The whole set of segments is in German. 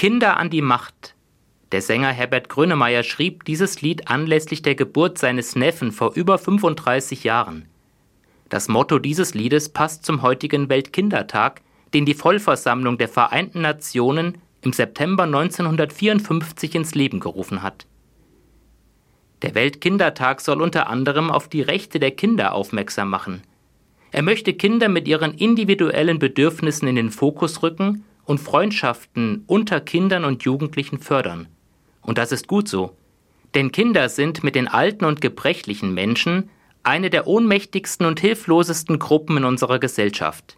Kinder an die Macht. Der Sänger Herbert Grönemeyer schrieb dieses Lied anlässlich der Geburt seines Neffen vor über 35 Jahren. Das Motto dieses Liedes passt zum heutigen Weltkindertag, den die Vollversammlung der Vereinten Nationen im September 1954 ins Leben gerufen hat. Der Weltkindertag soll unter anderem auf die Rechte der Kinder aufmerksam machen. Er möchte Kinder mit ihren individuellen Bedürfnissen in den Fokus rücken und Freundschaften unter Kindern und Jugendlichen fördern. Und das ist gut so. Denn Kinder sind mit den alten und gebrechlichen Menschen eine der ohnmächtigsten und hilflosesten Gruppen in unserer Gesellschaft.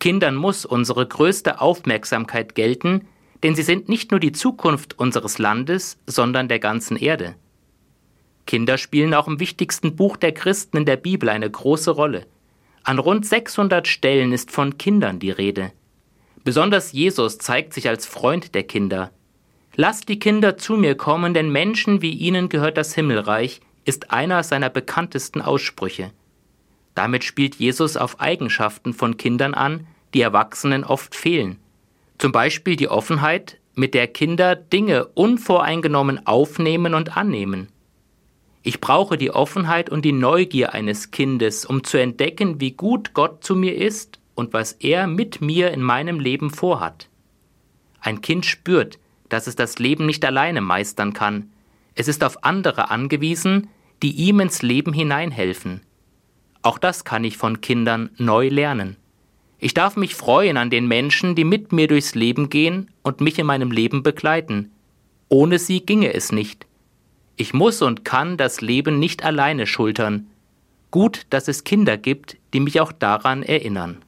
Kindern muss unsere größte Aufmerksamkeit gelten, denn sie sind nicht nur die Zukunft unseres Landes, sondern der ganzen Erde. Kinder spielen auch im wichtigsten Buch der Christen in der Bibel eine große Rolle. An rund 600 Stellen ist von Kindern die Rede. Besonders Jesus zeigt sich als Freund der Kinder. Lasst die Kinder zu mir kommen, denn Menschen wie ihnen gehört das Himmelreich, ist einer seiner bekanntesten Aussprüche. Damit spielt Jesus auf Eigenschaften von Kindern an, die Erwachsenen oft fehlen. Zum Beispiel die Offenheit, mit der Kinder Dinge unvoreingenommen aufnehmen und annehmen. Ich brauche die Offenheit und die Neugier eines Kindes, um zu entdecken, wie gut Gott zu mir ist und was er mit mir in meinem Leben vorhat. Ein Kind spürt, dass es das Leben nicht alleine meistern kann. Es ist auf andere angewiesen, die ihm ins Leben hineinhelfen. Auch das kann ich von Kindern neu lernen. Ich darf mich freuen an den Menschen, die mit mir durchs Leben gehen und mich in meinem Leben begleiten. Ohne sie ginge es nicht. Ich muss und kann das Leben nicht alleine schultern. Gut, dass es Kinder gibt, die mich auch daran erinnern.